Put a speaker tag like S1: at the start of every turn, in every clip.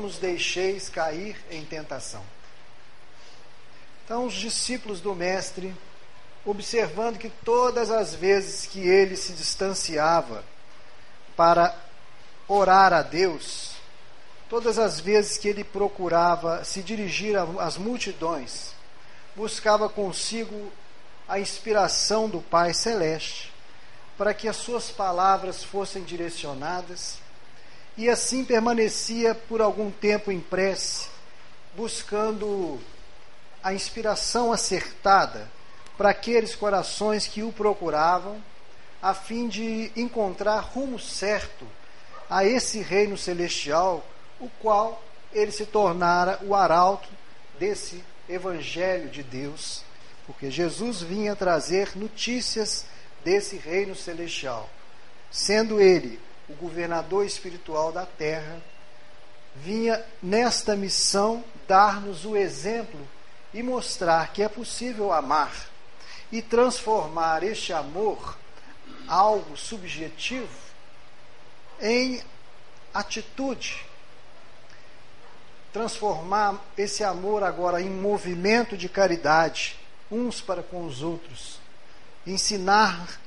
S1: não nos deixeis cair em tentação. Então, os discípulos do Mestre, observando que todas as vezes que ele se distanciava para orar a Deus, todas as vezes que ele procurava se dirigir às multidões, buscava consigo a inspiração do Pai Celeste, para que as suas palavras fossem direcionadas, e assim permanecia por algum tempo em prece, buscando a inspiração acertada para aqueles corações que o procuravam, a fim de encontrar rumo certo a esse reino celestial, o qual ele se tornara o arauto desse evangelho de Deus porque Jesus vinha trazer notícias desse reino celestial. Sendo ele o governador espiritual da terra, vinha nesta missão dar-nos o exemplo e mostrar que é possível amar e transformar este amor, algo subjetivo, em atitude. Transformar esse amor agora em movimento de caridade uns para com os outros. Ensinar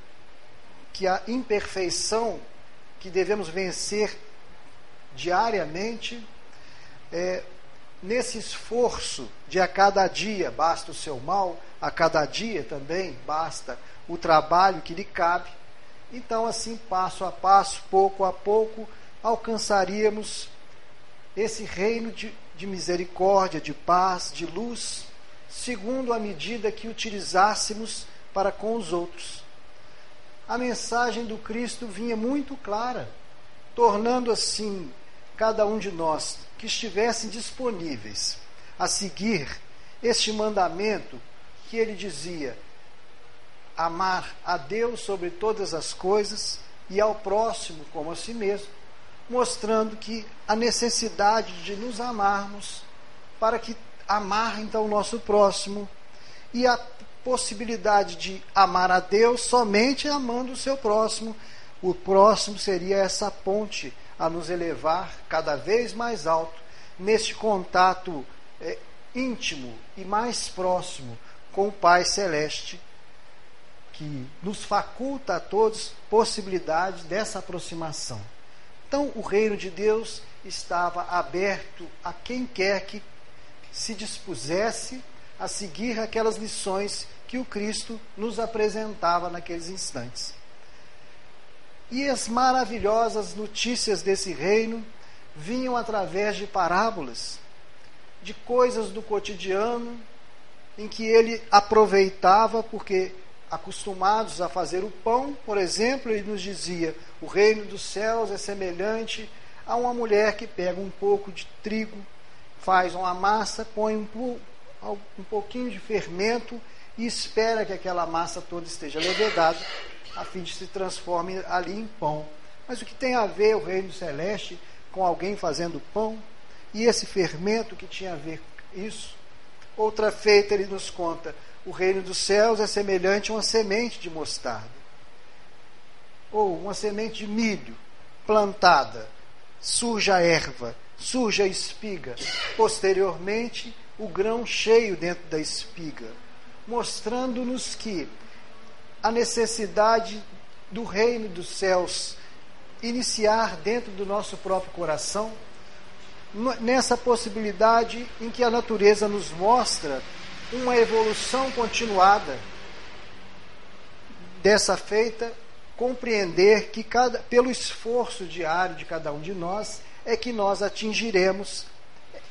S1: que a imperfeição que devemos vencer diariamente, é, nesse esforço de a cada dia basta o seu mal, a cada dia também basta o trabalho que lhe cabe. Então, assim, passo a passo, pouco a pouco, alcançaríamos esse reino de, de misericórdia, de paz, de luz segundo a medida que utilizássemos para com os outros. A mensagem do Cristo vinha muito clara, tornando assim cada um de nós que estivessem disponíveis a seguir este mandamento que ele dizia: amar a Deus sobre todas as coisas e ao próximo como a si mesmo, mostrando que a necessidade de nos amarmos para que amar então o nosso próximo e a possibilidade de amar a Deus somente amando o seu próximo. O próximo seria essa ponte a nos elevar cada vez mais alto neste contato é, íntimo e mais próximo com o Pai Celeste, que nos faculta a todos possibilidade dessa aproximação. Então, o reino de Deus estava aberto a quem quer que se dispusesse a seguir aquelas lições que o Cristo nos apresentava naqueles instantes. E as maravilhosas notícias desse reino vinham através de parábolas, de coisas do cotidiano, em que ele aproveitava, porque acostumados a fazer o pão, por exemplo, ele nos dizia: o reino dos céus é semelhante a uma mulher que pega um pouco de trigo faz uma massa, põe um, um pouquinho de fermento e espera que aquela massa toda esteja levedada, a fim de se transforme ali em pão. Mas o que tem a ver o reino celeste com alguém fazendo pão? E esse fermento que tinha a ver com isso? Outra feita ele nos conta: o reino dos céus é semelhante a uma semente de mostarda, ou uma semente de milho plantada, surge a erva, surge a espiga. Posteriormente, o grão cheio dentro da espiga, mostrando-nos que a necessidade do reino dos céus iniciar dentro do nosso próprio coração, nessa possibilidade em que a natureza nos mostra uma evolução continuada. Dessa feita, compreender que cada, pelo esforço diário de cada um de nós, é que nós atingiremos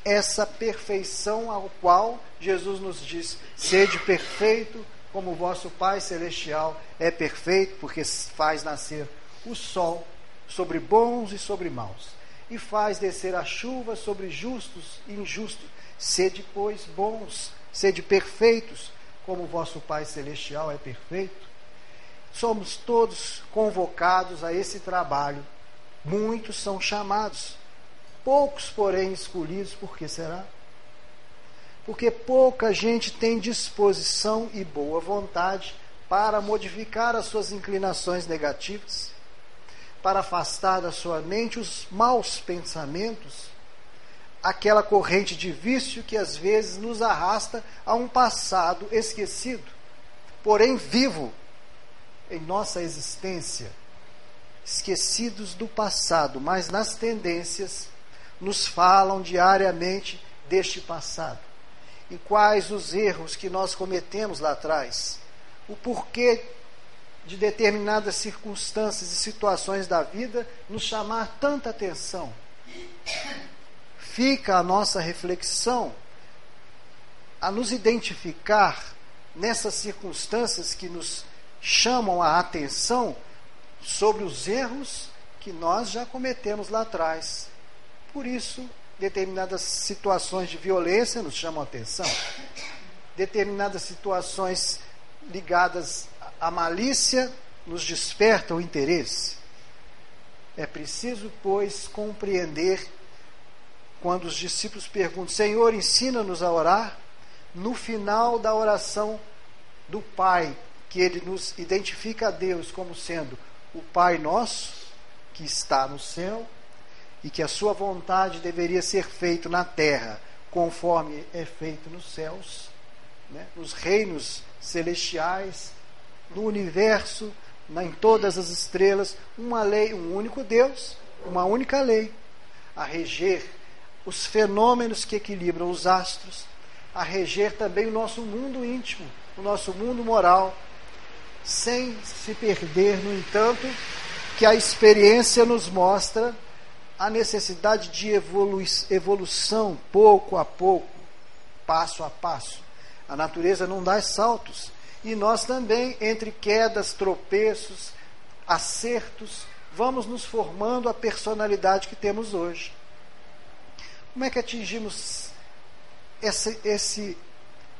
S1: essa perfeição ao qual Jesus nos diz: sede perfeito, como vosso Pai Celestial é perfeito, porque faz nascer o sol sobre bons e sobre maus, e faz descer a chuva sobre justos e injustos. Sede, pois, bons, sede perfeitos, como vosso Pai Celestial é perfeito. Somos todos convocados a esse trabalho. Muitos são chamados, poucos, porém, escolhidos, por que será? Porque pouca gente tem disposição e boa vontade para modificar as suas inclinações negativas, para afastar da sua mente os maus pensamentos, aquela corrente de vício que às vezes nos arrasta a um passado esquecido, porém vivo em nossa existência, esquecidos do passado, mas nas tendências nos falam diariamente deste passado. E quais os erros que nós cometemos lá atrás? O porquê de determinadas circunstâncias e situações da vida nos chamar tanta atenção? Fica a nossa reflexão a nos identificar nessas circunstâncias que nos chamam a atenção sobre os erros que nós já cometemos lá atrás. Por isso, determinadas situações de violência nos chamam a atenção, determinadas situações ligadas à malícia nos despertam o interesse. É preciso, pois, compreender quando os discípulos perguntam: Senhor, ensina-nos a orar. No final da oração do Pai, que ele nos identifica a Deus como sendo o Pai nosso, que está no céu, e que a sua vontade deveria ser feita na terra, conforme é feito nos céus, né? nos reinos celestiais, no universo, em todas as estrelas, uma lei, um único Deus, uma única lei, a reger os fenômenos que equilibram os astros, a reger também o nosso mundo íntimo, o nosso mundo moral, sem se perder, no entanto, que a experiência nos mostra a necessidade de evolu evolução pouco a pouco, passo a passo. A natureza não dá saltos. E nós também, entre quedas, tropeços, acertos, vamos nos formando a personalidade que temos hoje. Como é que atingimos esse, esse,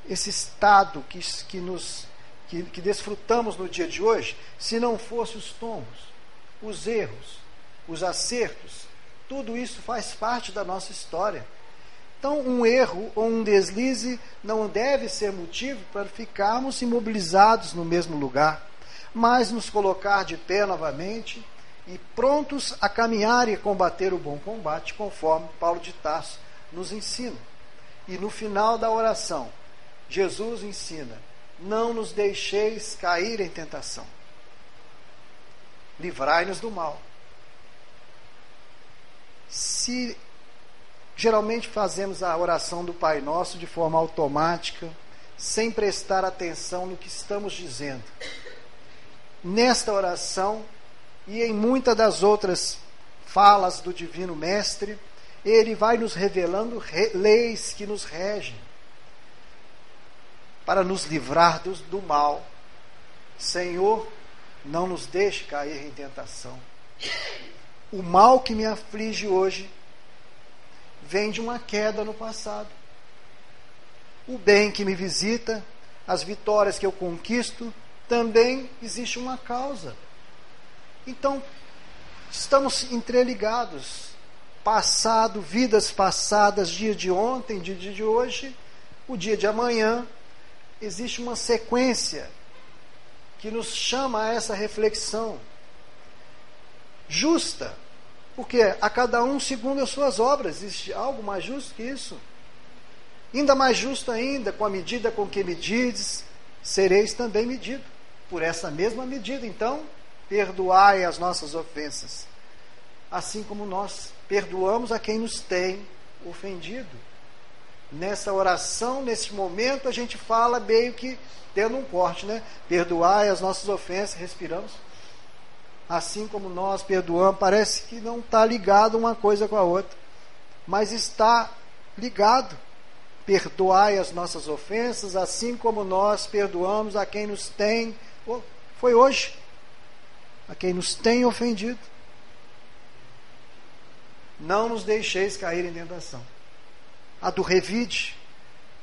S1: esse estado que, que, nos, que, que desfrutamos no dia de hoje, se não fosse os tombos, os erros, os acertos, tudo isso faz parte da nossa história. Então, um erro ou um deslize não deve ser motivo para ficarmos imobilizados no mesmo lugar, mas nos colocar de pé novamente e prontos a caminhar e combater o bom combate, conforme Paulo de Tarso nos ensina. E no final da oração, Jesus ensina: não nos deixeis cair em tentação. Livrai-nos do mal. Se geralmente fazemos a oração do Pai Nosso de forma automática, sem prestar atenção no que estamos dizendo. Nesta oração, e em muitas das outras falas do Divino Mestre, ele vai nos revelando re leis que nos regem para nos livrar do, do mal. Senhor, não nos deixe cair em tentação. O mal que me aflige hoje vem de uma queda no passado. O bem que me visita, as vitórias que eu conquisto, também existe uma causa. Então, estamos entreligados. Passado, vidas passadas, dia de ontem, dia de hoje, o dia de amanhã. Existe uma sequência que nos chama a essa reflexão justa, porque a cada um segundo as suas obras. Existe algo mais justo que isso? Ainda mais justo ainda, com a medida com que medides, sereis também medido por essa mesma medida. Então, perdoai as nossas ofensas, assim como nós perdoamos a quem nos tem ofendido. Nessa oração, nesse momento, a gente fala meio que tendo um corte, né? Perdoai as nossas ofensas, respiramos. Assim como nós perdoamos, parece que não está ligado uma coisa com a outra, mas está ligado. Perdoai as nossas ofensas, assim como nós perdoamos a quem nos tem. Foi hoje a quem nos tem ofendido. Não nos deixeis cair em tentação. A do revide,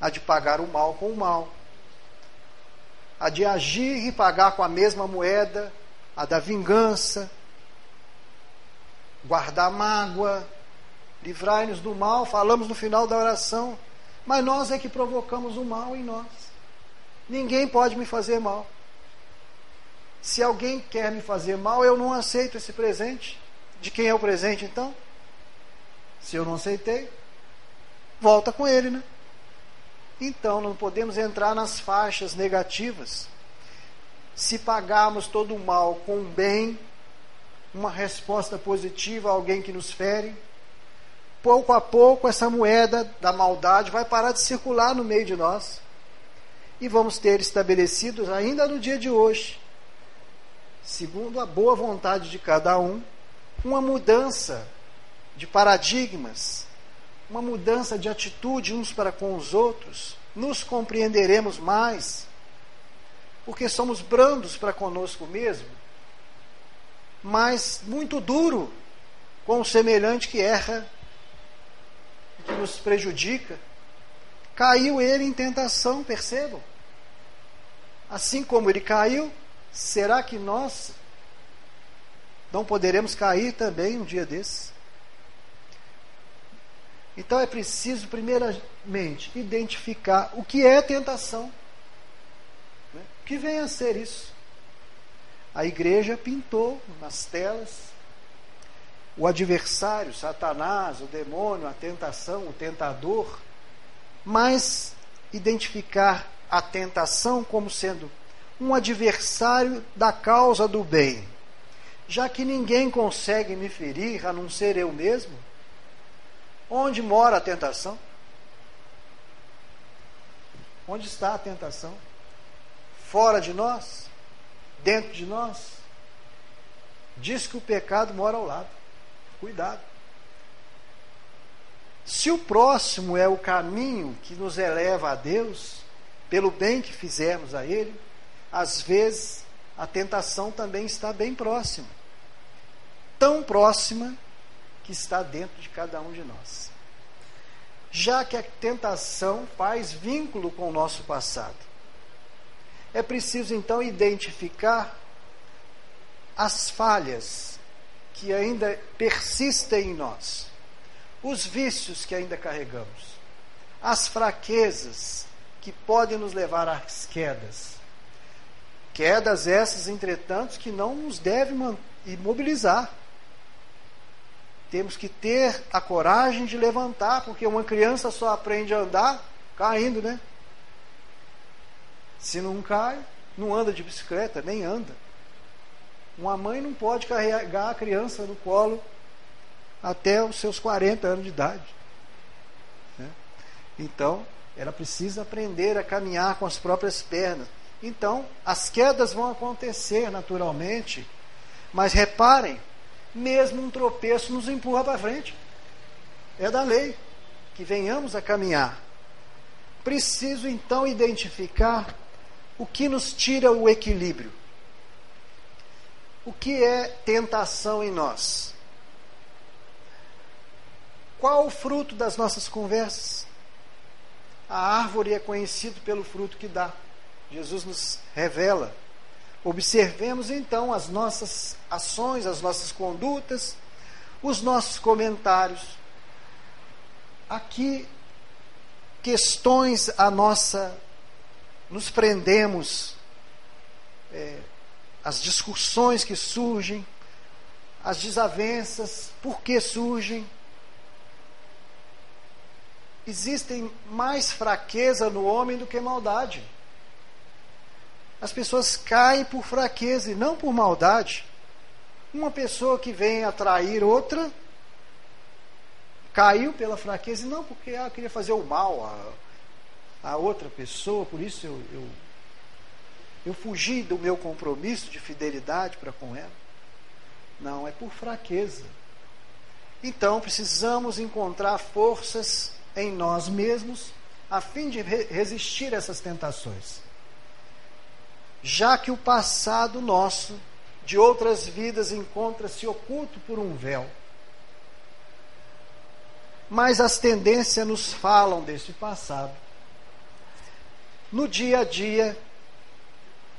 S1: a de pagar o mal com o mal. A de agir e pagar com a mesma moeda, a da vingança, guardar mágoa, livrai-nos do mal, falamos no final da oração, mas nós é que provocamos o mal em nós. Ninguém pode me fazer mal. Se alguém quer me fazer mal, eu não aceito esse presente. De quem é o presente então? Se eu não aceitei, volta com ele, né? Então não podemos entrar nas faixas negativas. Se pagarmos todo o mal com um bem, uma resposta positiva a alguém que nos fere, pouco a pouco essa moeda da maldade vai parar de circular no meio de nós. E vamos ter estabelecidos ainda no dia de hoje, segundo a boa vontade de cada um, uma mudança de paradigmas, uma mudança de atitude uns para com os outros, nos compreenderemos mais, porque somos brandos para conosco mesmo, mas muito duro com o semelhante que erra, que nos prejudica. Caiu ele em tentação, percebam. Assim como ele caiu, será que nós não poderemos cair também um dia desses? Então é preciso, primeiramente, identificar o que é tentação. Que vem a ser isso? A igreja pintou nas telas o adversário, Satanás, o demônio, a tentação, o tentador, mas identificar a tentação como sendo um adversário da causa do bem. Já que ninguém consegue me ferir a não ser eu mesmo, Onde mora a tentação? Onde está a tentação? Fora de nós? Dentro de nós? Diz que o pecado mora ao lado. Cuidado. Se o próximo é o caminho que nos eleva a Deus, pelo bem que fizermos a Ele, às vezes a tentação também está bem próxima. Tão próxima que está dentro de cada um de nós. Já que a tentação faz vínculo com o nosso passado, é preciso então identificar as falhas que ainda persistem em nós, os vícios que ainda carregamos, as fraquezas que podem nos levar às quedas. Quedas essas, entretanto, que não nos devem imobilizar. Temos que ter a coragem de levantar, porque uma criança só aprende a andar caindo, né? Se não cai, não anda de bicicleta, nem anda. Uma mãe não pode carregar a criança no colo até os seus 40 anos de idade. Né? Então, ela precisa aprender a caminhar com as próprias pernas. Então, as quedas vão acontecer naturalmente, mas reparem, mesmo um tropeço nos empurra para frente. É da lei que venhamos a caminhar. Preciso então identificar o que nos tira o equilíbrio. O que é tentação em nós? Qual o fruto das nossas conversas? A árvore é conhecida pelo fruto que dá. Jesus nos revela Observemos então as nossas ações, as nossas condutas, os nossos comentários. Aqui, questões a nossa. Nos prendemos, é, as discussões que surgem, as desavenças, por que surgem. Existem mais fraqueza no homem do que maldade. As pessoas caem por fraqueza e não por maldade. Uma pessoa que vem atrair outra caiu pela fraqueza e não porque ah, queria fazer o mal a, a outra pessoa, por isso eu, eu, eu fugi do meu compromisso de fidelidade para com ela. Não, é por fraqueza. Então precisamos encontrar forças em nós mesmos a fim de resistir a essas tentações já que o passado nosso de outras vidas encontra-se oculto por um véu. Mas as tendências nos falam desse passado. No dia a dia,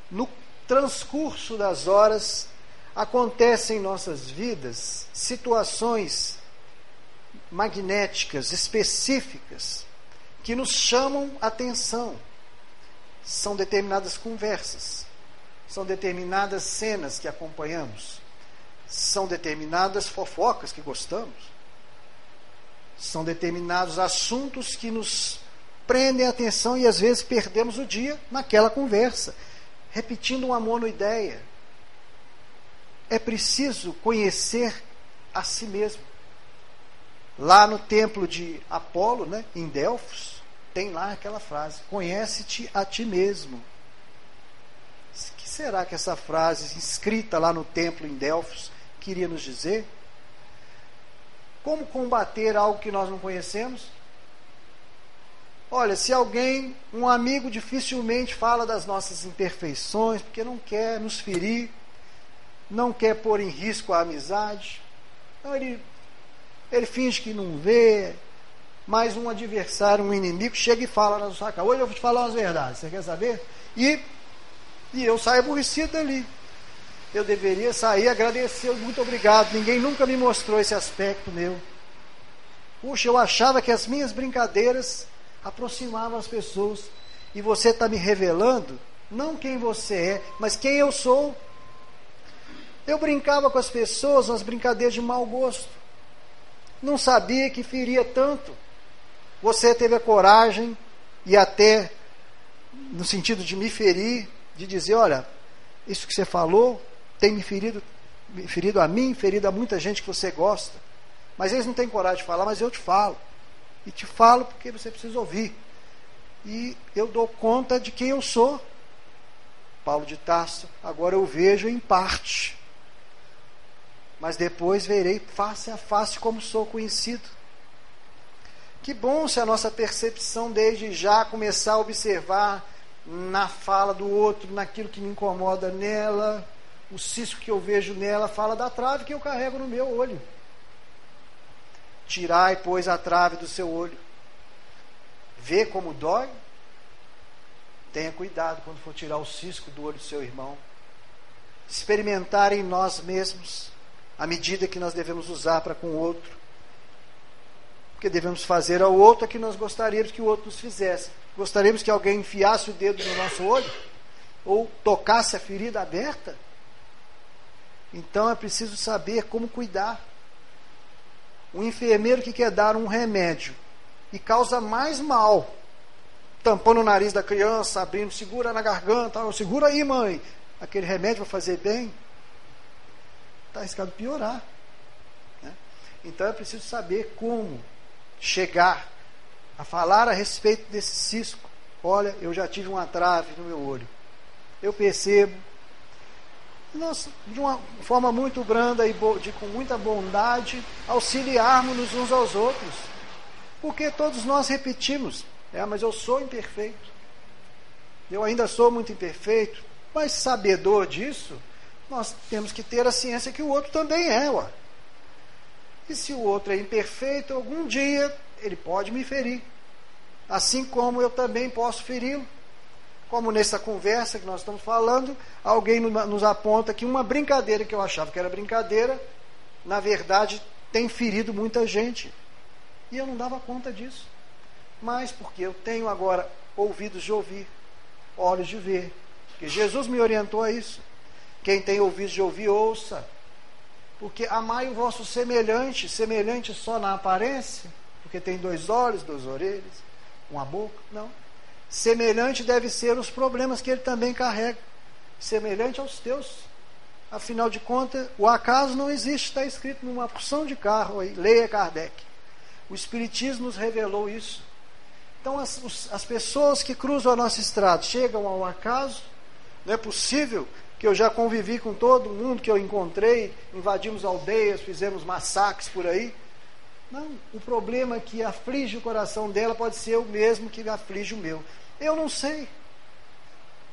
S1: no transcurso das horas, acontecem em nossas vidas situações magnéticas específicas que nos chamam atenção. São determinadas conversas, são determinadas cenas que acompanhamos, são determinadas fofocas que gostamos, São determinados assuntos que nos prendem a atenção e às vezes perdemos o dia naquela conversa, repetindo uma monoideia. É preciso conhecer a si mesmo. Lá no templo de Apolo, né, em Delfos, tem lá aquela frase: Conhece-te a ti mesmo. O que será que essa frase, escrita lá no templo em Delfos, queria nos dizer? Como combater algo que nós não conhecemos? Olha, se alguém, um amigo, dificilmente fala das nossas imperfeições, porque não quer nos ferir, não quer pôr em risco a amizade, então ele, ele finge que não vê, mas um adversário, um inimigo, chega e fala na sua cara: Hoje eu vou te falar umas verdades, você quer saber? E, e eu saio aborrecido dali. Eu deveria sair agradecer, muito obrigado. Ninguém nunca me mostrou esse aspecto meu. Puxa, eu achava que as minhas brincadeiras aproximavam as pessoas. E você está me revelando, não quem você é, mas quem eu sou. Eu brincava com as pessoas, umas brincadeiras de mau gosto. Não sabia que feria tanto. Você teve a coragem e até no sentido de me ferir, de dizer, olha, isso que você falou tem me ferido, me ferido a mim, ferido a muita gente que você gosta. Mas eles não têm coragem de falar, mas eu te falo. E te falo porque você precisa ouvir. E eu dou conta de quem eu sou. Paulo de Tarso, agora eu vejo em parte. Mas depois verei face a face como sou conhecido. Que bom se a nossa percepção desde já começar a observar na fala do outro, naquilo que me incomoda nela, o cisco que eu vejo nela fala da trave que eu carrego no meu olho. Tirai, pois, a trave do seu olho. Vê como dói? Tenha cuidado quando for tirar o cisco do olho do seu irmão. Experimentar em nós mesmos a medida que nós devemos usar para com o outro. Porque devemos fazer ao outro o que nós gostaríamos que o outro nos fizesse. Gostaríamos que alguém enfiasse o dedo no nosso olho? Ou tocasse a ferida aberta? Então é preciso saber como cuidar. Um enfermeiro que quer dar um remédio e causa mais mal, tampando o nariz da criança, abrindo, segura na garganta, segura aí, mãe. Aquele remédio vai fazer bem, está arriscado piorar. Né? Então é preciso saber como chegar a falar a respeito desse cisco. Olha, eu já tive uma trave no meu olho. Eu percebo, nós, de uma forma muito branda e de, com muita bondade, auxiliarmos uns aos outros. Porque todos nós repetimos, é, mas eu sou imperfeito. Eu ainda sou muito imperfeito, mas sabedor disso, nós temos que ter a ciência que o outro também é, ué. E se o outro é imperfeito, algum dia ele pode me ferir. Assim como eu também posso feri-lo como nessa conversa que nós estamos falando, alguém nos aponta que uma brincadeira que eu achava que era brincadeira, na verdade tem ferido muita gente. E eu não dava conta disso. Mas porque eu tenho agora ouvidos de ouvir, olhos de ver. Porque Jesus me orientou a isso. Quem tem ouvidos de ouvir, ouça. Porque amai o vosso semelhante, semelhante só na aparência, porque tem dois olhos, duas orelhas, uma boca. Não Semelhante deve ser os problemas que ele também carrega. Semelhante aos teus. Afinal de contas, o acaso não existe, está escrito numa porção de carro aí. Leia Kardec. O Espiritismo nos revelou isso. Então, as, as pessoas que cruzam a nossa estrada chegam ao acaso. Não é possível que eu já convivi com todo mundo que eu encontrei, invadimos aldeias, fizemos massacres por aí. Não, o problema que aflige o coração dela pode ser o mesmo que aflige o meu. Eu não sei.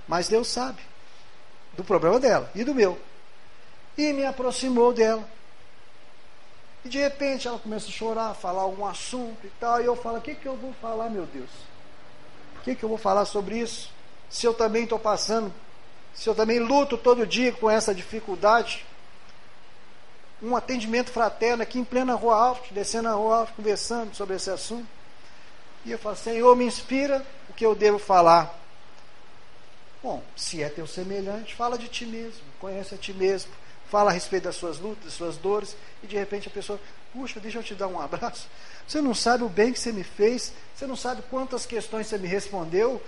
S1: Mas Deus sabe do problema dela e do meu. E me aproximou dela. E de repente ela começa a chorar, falar algum assunto e tal. E eu falo: o que, que eu vou falar, meu Deus? O que, que eu vou falar sobre isso? Se eu também estou passando, se eu também luto todo dia com essa dificuldade. Um atendimento fraterno aqui em plena Rua Alto, descendo a Rua Alto, conversando sobre esse assunto. E eu falo: Senhor, me inspira que eu devo falar? Bom, se é teu semelhante, fala de ti mesmo, conhece a ti mesmo, fala a respeito das suas lutas, das suas dores, e de repente a pessoa, Puxa, deixa eu te dar um abraço. Você não sabe o bem que você me fez, você não sabe quantas questões você me respondeu.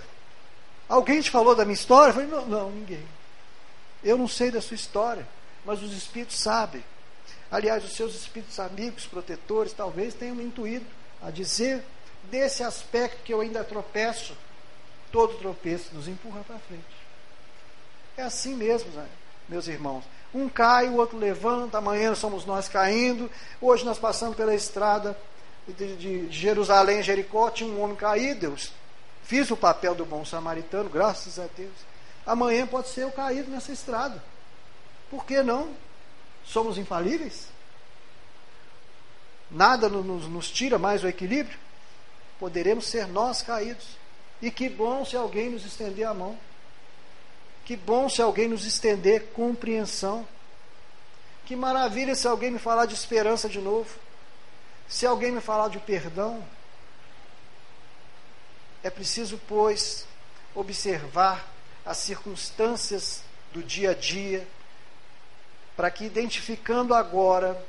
S1: Alguém te falou da minha história? Eu falei, não, não, ninguém. Eu não sei da sua história, mas os espíritos sabem. Aliás, os seus espíritos amigos, protetores, talvez tenham intuído a dizer desse aspecto que eu ainda tropeço. Todo tropeço nos empurra para frente. É assim mesmo, meus irmãos. Um cai, o outro levanta, amanhã somos nós caindo. Hoje nós passamos pela estrada de, Jerusalém, Jericó, tinha um homem caído. Deus fiz o papel do bom samaritano, graças a Deus. Amanhã pode ser eu caído nessa estrada. Por que não? Somos infalíveis? Nada nos, nos tira mais o equilíbrio? Poderemos ser nós caídos. E que bom se alguém nos estender a mão. Que bom se alguém nos estender compreensão. Que maravilha se alguém me falar de esperança de novo. Se alguém me falar de perdão. É preciso, pois, observar as circunstâncias do dia a dia, para que, identificando agora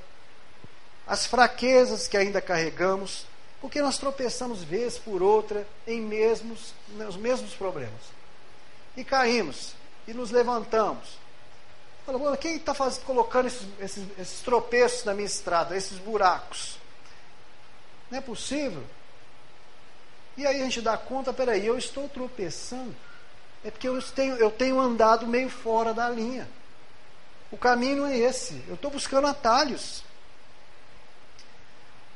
S1: as fraquezas que ainda carregamos, porque nós tropeçamos vez por outra em mesmos, nos mesmos problemas. E caímos, e nos levantamos. Fala, quem está colocando esses, esses, esses tropeços na minha estrada, esses buracos? Não é possível. E aí a gente dá conta, peraí, eu estou tropeçando. É porque eu tenho, eu tenho andado meio fora da linha. O caminho não é esse. Eu estou buscando atalhos.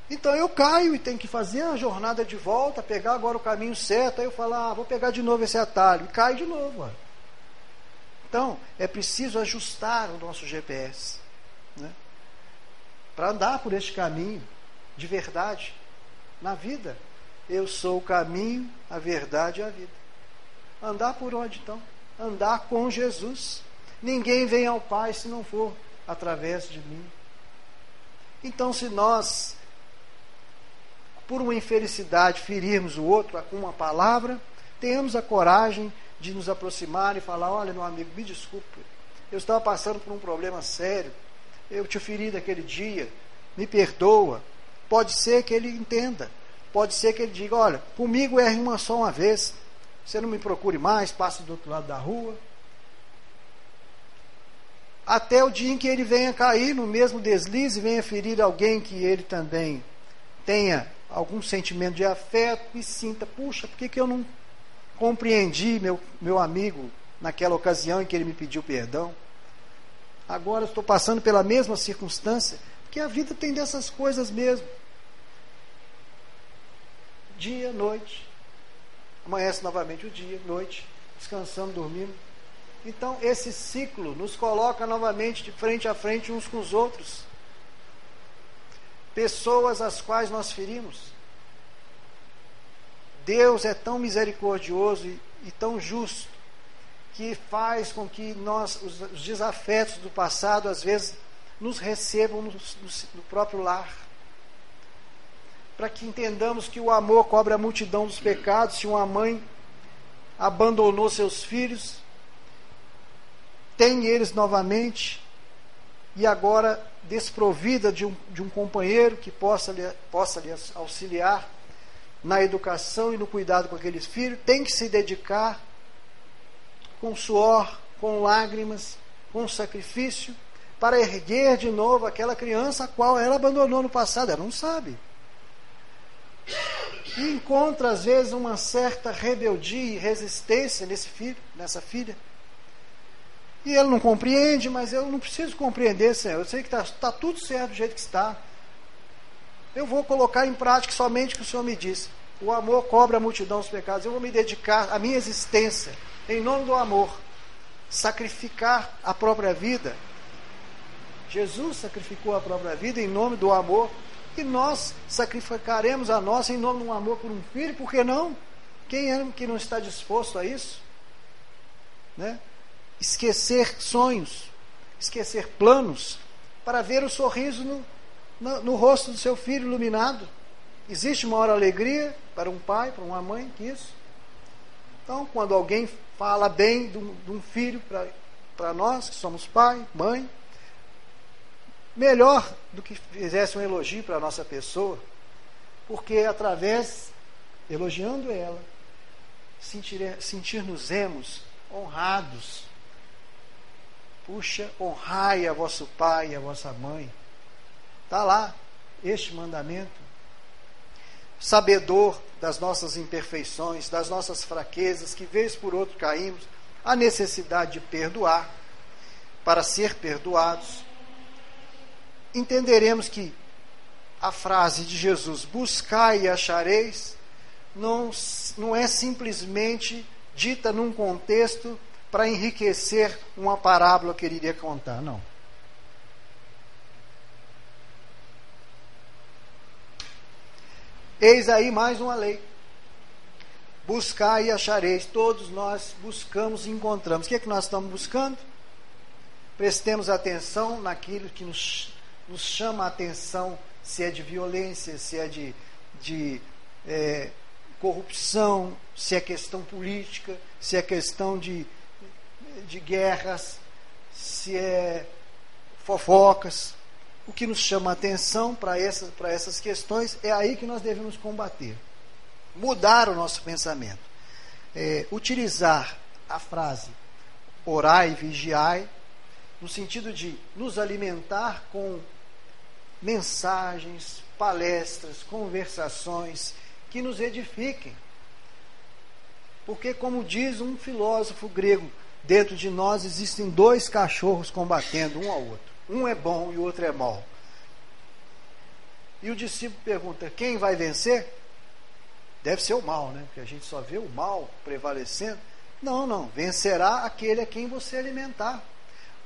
S1: Então eu caio e tenho que fazer a jornada de volta, pegar agora o caminho certo. Aí eu falo, ah, vou pegar de novo esse atalho. E cai de novo. Ó. Então, é preciso ajustar o nosso GPS. Né? Para andar por este caminho de verdade na vida. Eu sou o caminho, a verdade e a vida. Andar por onde então? Andar com Jesus. Ninguém vem ao Pai se não for através de mim. Então, se nós, por uma infelicidade, ferirmos o outro com uma palavra, tenhamos a coragem de nos aproximar e falar: Olha, meu amigo, me desculpe, eu estava passando por um problema sério, eu te feri daquele dia, me perdoa. Pode ser que ele entenda, pode ser que ele diga: Olha, comigo erre uma só uma vez, você não me procure mais, passe do outro lado da rua. Até o dia em que ele venha cair no mesmo deslize, venha ferir alguém que ele também tenha algum sentimento de afeto e sinta, puxa, por que, que eu não compreendi meu, meu amigo naquela ocasião em que ele me pediu perdão? Agora estou passando pela mesma circunstância, porque a vida tem dessas coisas mesmo. Dia, noite, amanhece novamente o dia, noite, descansando, dormindo. Então, esse ciclo nos coloca novamente de frente a frente uns com os outros. Pessoas às quais nós ferimos. Deus é tão misericordioso e, e tão justo que faz com que nós, os, os desafetos do passado, às vezes, nos recebam no, no, no próprio lar para que entendamos que o amor cobre a multidão dos pecados. Se uma mãe abandonou seus filhos, tem eles novamente e agora desprovida de um, de um companheiro que possa lhe, possa lhe auxiliar na educação e no cuidado com aqueles filhos, tem que se dedicar com suor, com lágrimas, com sacrifício, para erguer de novo aquela criança a qual ela abandonou no passado. Ela não sabe e encontra às vezes uma certa rebeldia e resistência nesse filho, nessa filha. E ele não compreende, mas eu não preciso compreender, Senhor. Eu sei que está tá tudo certo do jeito que está. Eu vou colocar em prática somente o que o Senhor me disse. O amor cobra a multidão dos pecados. Eu vou me dedicar à minha existência, em nome do amor. Sacrificar a própria vida. Jesus sacrificou a própria vida em nome do amor e nós sacrificaremos a nossa em nome de um amor por um filho, por que não? Quem é que não está disposto a isso? Né? Esquecer sonhos, esquecer planos, para ver o sorriso no, no, no rosto do seu filho iluminado. Existe maior alegria para um pai, para uma mãe que isso? Então, quando alguém fala bem de um, de um filho para nós, que somos pai, mãe, melhor do que fizesse um elogio para a nossa pessoa, porque através, elogiando ela, sentir-nos-emos honrados. Puxa, honrai a vosso pai e a vossa mãe. Está lá este mandamento. Sabedor das nossas imperfeições, das nossas fraquezas, que vez por outro caímos, a necessidade de perdoar, para ser perdoados, entenderemos que a frase de Jesus, buscai e achareis, não, não é simplesmente dita num contexto para enriquecer uma parábola que ele iria contar, não. Eis aí mais uma lei. Buscar e achareis. Todos nós buscamos e encontramos. O que é que nós estamos buscando? Prestemos atenção naquilo que nos, nos chama a atenção, se é de violência, se é de, de é, corrupção, se é questão política, se é questão de, de guerras, se é fofocas o que nos chama a atenção para essas, essas questões, é aí que nós devemos combater. Mudar o nosso pensamento. É, utilizar a frase orai, vigiai, no sentido de nos alimentar com mensagens, palestras, conversações que nos edifiquem. Porque, como diz um filósofo grego, dentro de nós existem dois cachorros combatendo um ao outro. Um é bom e o outro é mau. E o discípulo pergunta: quem vai vencer? Deve ser o mal, né? Porque a gente só vê o mal prevalecendo. Não, não. Vencerá aquele a quem você alimentar.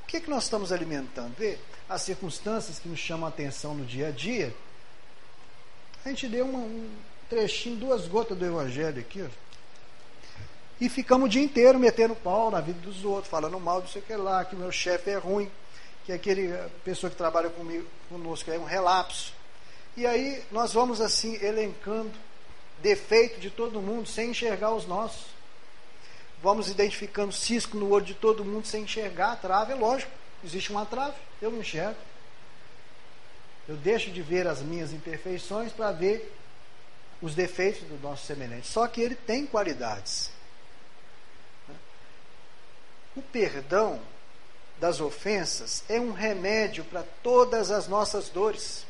S1: O que, é que nós estamos alimentando? Vê, as circunstâncias que nos chamam a atenção no dia a dia. A gente deu um trechinho, duas gotas do Evangelho aqui, ó. E ficamos o dia inteiro metendo pau na vida dos outros, falando mal do sei que lá, que o meu chefe é ruim, que aquele pessoa que trabalha comigo, conosco é um relapso. E aí nós vamos assim elencando defeito de todo mundo sem enxergar os nossos. Vamos identificando cisco no olho de todo mundo sem enxergar a trave. É lógico, existe uma trave, eu não enxergo. Eu deixo de ver as minhas imperfeições para ver os defeitos do nosso semelhante. Só que ele tem qualidades. O perdão das ofensas é um remédio para todas as nossas dores.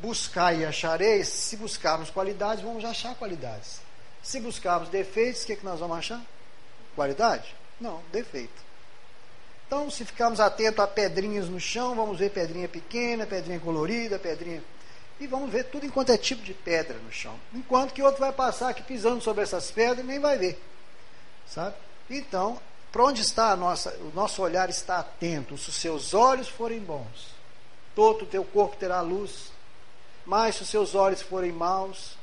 S1: Buscar e achareis, se buscarmos qualidades, vamos achar qualidades. Se buscarmos defeitos, o que, é que nós vamos achar? Qualidade? Não, defeito. Então, se ficarmos atentos a pedrinhas no chão, vamos ver pedrinha pequena, pedrinha colorida, pedrinha. E vamos ver tudo enquanto é tipo de pedra no chão. Enquanto que outro vai passar aqui pisando sobre essas pedras e nem vai ver. Sabe? Então, para onde está nossa, o nosso olhar está atento. Se os seus olhos forem bons, todo o teu corpo terá luz. Mas se os seus olhos forem maus,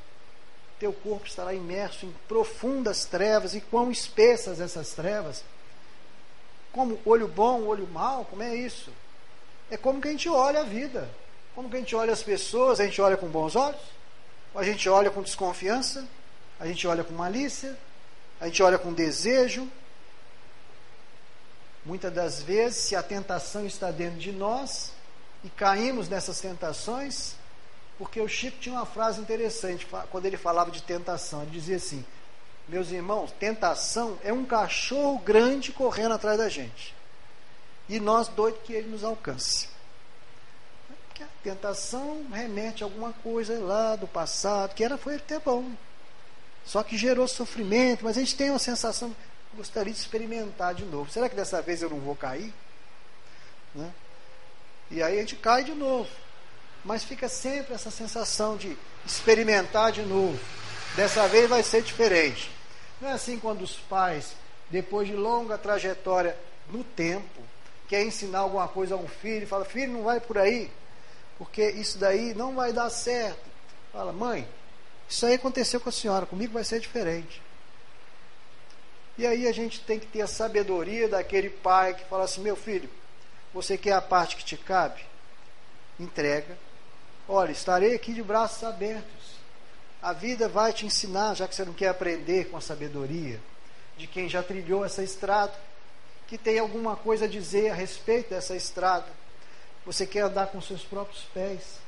S1: teu corpo estará imerso em profundas trevas. E quão espessas essas trevas? Como olho bom, olho mau, como é isso? É como que a gente olha a vida. Como que a gente olha as pessoas, a gente olha com bons olhos? A gente olha com desconfiança? A gente olha com malícia? A gente olha com desejo? Muitas das vezes, se a tentação está dentro de nós e caímos nessas tentações, porque o Chico tinha uma frase interessante quando ele falava de tentação. Ele dizia assim: Meus irmãos, tentação é um cachorro grande correndo atrás da gente. E nós doidos que ele nos alcance. Porque a tentação remete a alguma coisa lá do passado, que era foi até bom. Só que gerou sofrimento, mas a gente tem uma sensação, gostaria de experimentar de novo. Será que dessa vez eu não vou cair? Né? E aí a gente cai de novo. Mas fica sempre essa sensação de experimentar de novo. Dessa vez vai ser diferente. Não é assim quando os pais, depois de longa trajetória no tempo, quer ensinar alguma coisa a um filho, fala, filho, não vai por aí, porque isso daí não vai dar certo. Fala, mãe, isso aí aconteceu com a senhora, comigo vai ser diferente. E aí a gente tem que ter a sabedoria daquele pai que fala assim: meu filho, você quer a parte que te cabe? Entrega. Olha, estarei aqui de braços abertos. A vida vai te ensinar, já que você não quer aprender com a sabedoria de quem já trilhou essa estrada, que tem alguma coisa a dizer a respeito dessa estrada. Você quer andar com seus próprios pés.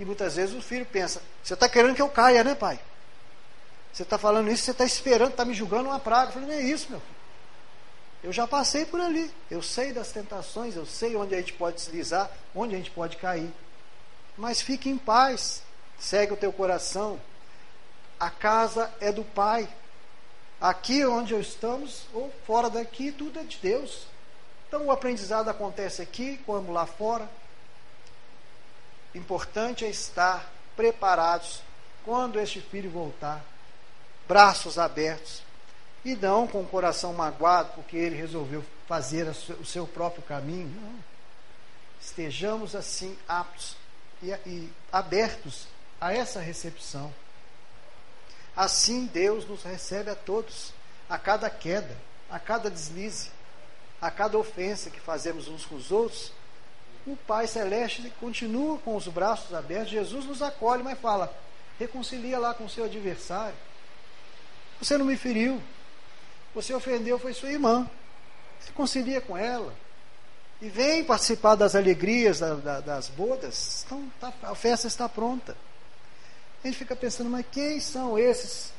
S1: E muitas vezes o filho pensa: Você está querendo que eu caia, né, pai? Você está falando isso, você está esperando, está me julgando uma praga. Eu falei: Não é isso, meu filho. Eu já passei por ali. Eu sei das tentações, eu sei onde a gente pode deslizar, onde a gente pode cair. Mas fique em paz. Segue o teu coração. A casa é do Pai. Aqui onde estamos, ou fora daqui, tudo é de Deus. Então o aprendizado acontece aqui, como lá fora. Importante é estar preparados quando este filho voltar, braços abertos, e não com o coração magoado, porque ele resolveu fazer o seu próprio caminho. Não. Estejamos assim aptos e, e abertos a essa recepção. Assim Deus nos recebe a todos, a cada queda, a cada deslize, a cada ofensa que fazemos uns com os outros. O Pai Celeste continua com os braços abertos. Jesus nos acolhe, mas fala: reconcilia lá com o seu adversário. Você não me feriu, você ofendeu foi sua irmã. Se concilia com ela. E vem participar das alegrias, da, da, das bodas. Então, tá, a festa está pronta. A gente fica pensando, mas quem são esses,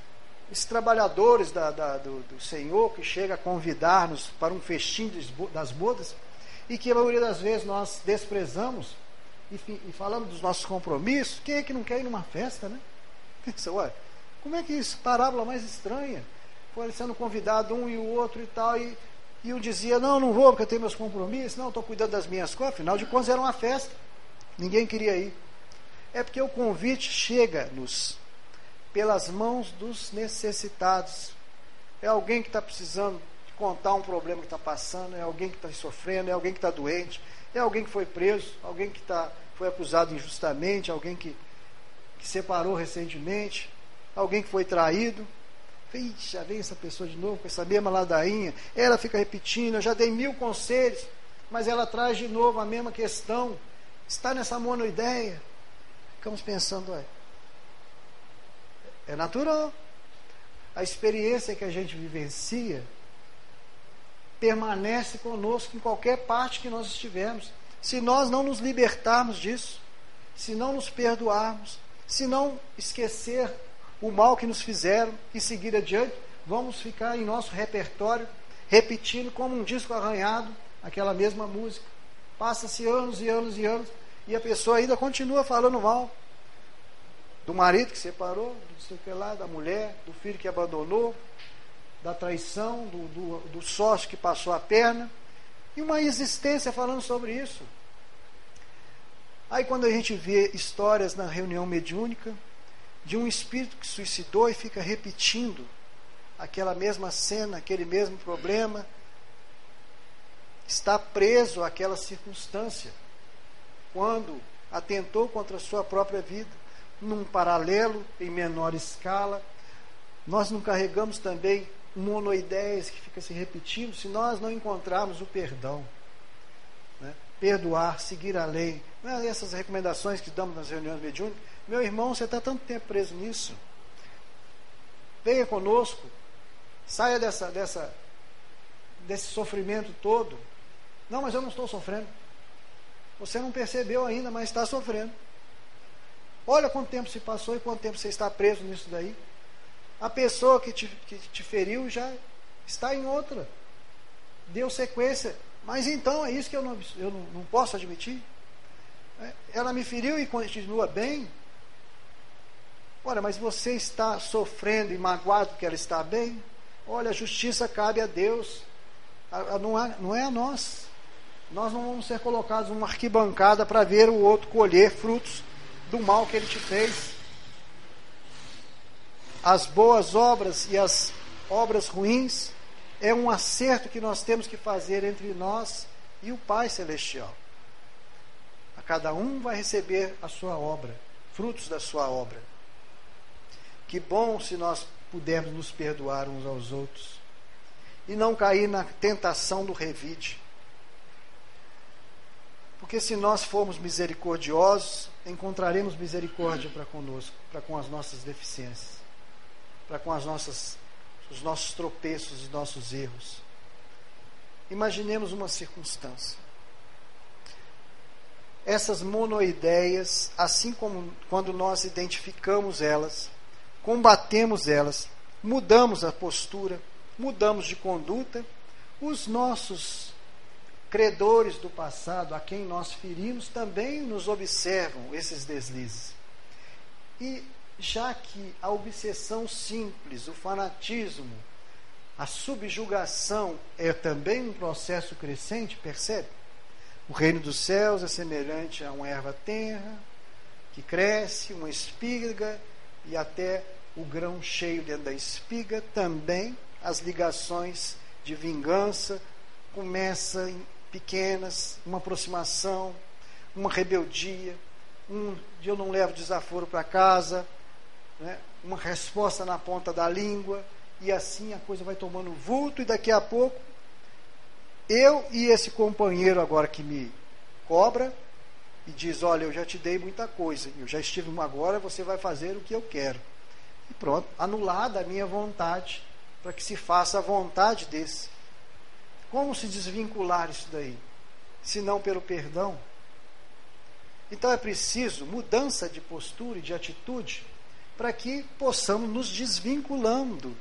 S1: esses trabalhadores da, do, do, Senhor que chega a convidar-nos para um festim das bodas e que a maioria das vezes nós desprezamos e, e falamos dos nossos compromissos? Quem é que não quer ir numa festa, né? Pensa, ué, como é que isso? Parábola mais estranha foram sendo convidados um e o outro e tal, e, e um dizia, não, não vou porque eu tenho meus compromissos, não, estou cuidando das minhas coisas, afinal de contas era uma festa, ninguém queria ir. É porque o convite chega-nos pelas mãos dos necessitados. É alguém que está precisando contar um problema que está passando, é alguém que está sofrendo, é alguém que está doente, é alguém que foi preso, alguém que tá, foi acusado injustamente, alguém que, que separou recentemente, alguém que foi traído. Vixe, já vem essa pessoa de novo com essa mesma ladainha. Ela fica repetindo, eu já dei mil conselhos, mas ela traz de novo a mesma questão. Está nessa monoideia. Ficamos pensando, é, é natural. A experiência que a gente vivencia permanece conosco em qualquer parte que nós estivermos. Se nós não nos libertarmos disso, se não nos perdoarmos, se não esquecer o mal que nos fizeram e seguir adiante, vamos ficar em nosso repertório repetindo como um disco arranhado aquela mesma música. Passa-se anos e anos e anos e a pessoa ainda continua falando mal do marido que separou, do sei que lá, da mulher, do filho que abandonou, da traição, do, do, do sócio que passou a perna, e uma existência falando sobre isso. Aí quando a gente vê histórias na reunião mediúnica, de um espírito que suicidou e fica repetindo aquela mesma cena, aquele mesmo problema, está preso àquela circunstância, quando atentou contra a sua própria vida, num paralelo, em menor escala. Nós não carregamos também monoideias que fica se repetindo se nós não encontrarmos o perdão. Né? Perdoar, seguir a lei. É essas recomendações que damos nas reuniões mediúnicas meu irmão, você está tanto tempo preso nisso. Venha conosco. Saia dessa, dessa, desse sofrimento todo. Não, mas eu não estou sofrendo. Você não percebeu ainda, mas está sofrendo. Olha quanto tempo se passou e quanto tempo você está preso nisso daí. A pessoa que te, que te feriu já está em outra. Deu sequência. Mas então é isso que eu não, eu não, não posso admitir. É, ela me feriu e continua bem. Olha, mas você está sofrendo e magoado porque ela está bem? Olha, a justiça cabe a Deus, não, é, não é a nós. Nós não vamos ser colocados numa arquibancada para ver o outro colher frutos do mal que ele te fez. As boas obras e as obras ruins é um acerto que nós temos que fazer entre nós e o Pai Celestial. A cada um vai receber a sua obra, frutos da sua obra. Que bom se nós pudermos nos perdoar uns aos outros e não cair na tentação do revide. Porque se nós formos misericordiosos, encontraremos misericórdia para conosco, para com as nossas deficiências, para com as nossas, os nossos tropeços e nossos erros. Imaginemos uma circunstância. essas monoideias, assim como quando nós identificamos elas, combatemos elas, mudamos a postura, mudamos de conduta, os nossos credores do passado, a quem nós ferimos, também nos observam esses deslizes. E já que a obsessão simples, o fanatismo, a subjugação é também um processo crescente, percebe? O reino dos céus é semelhante a uma erva tenra, que cresce, uma espiga e até o grão cheio dentro da espiga, também as ligações de vingança começam em pequenas, uma aproximação, uma rebeldia, um eu não levo desaforo para casa, né? uma resposta na ponta da língua, e assim a coisa vai tomando vulto, e daqui a pouco eu e esse companheiro agora que me cobra e diz: Olha, eu já te dei muita coisa, eu já estive agora, você vai fazer o que eu quero. E pronto, anulada a minha vontade, para que se faça a vontade desse. Como se desvincular isso daí? Se não pelo perdão. Então é preciso mudança de postura e de atitude para que possamos nos desvinculando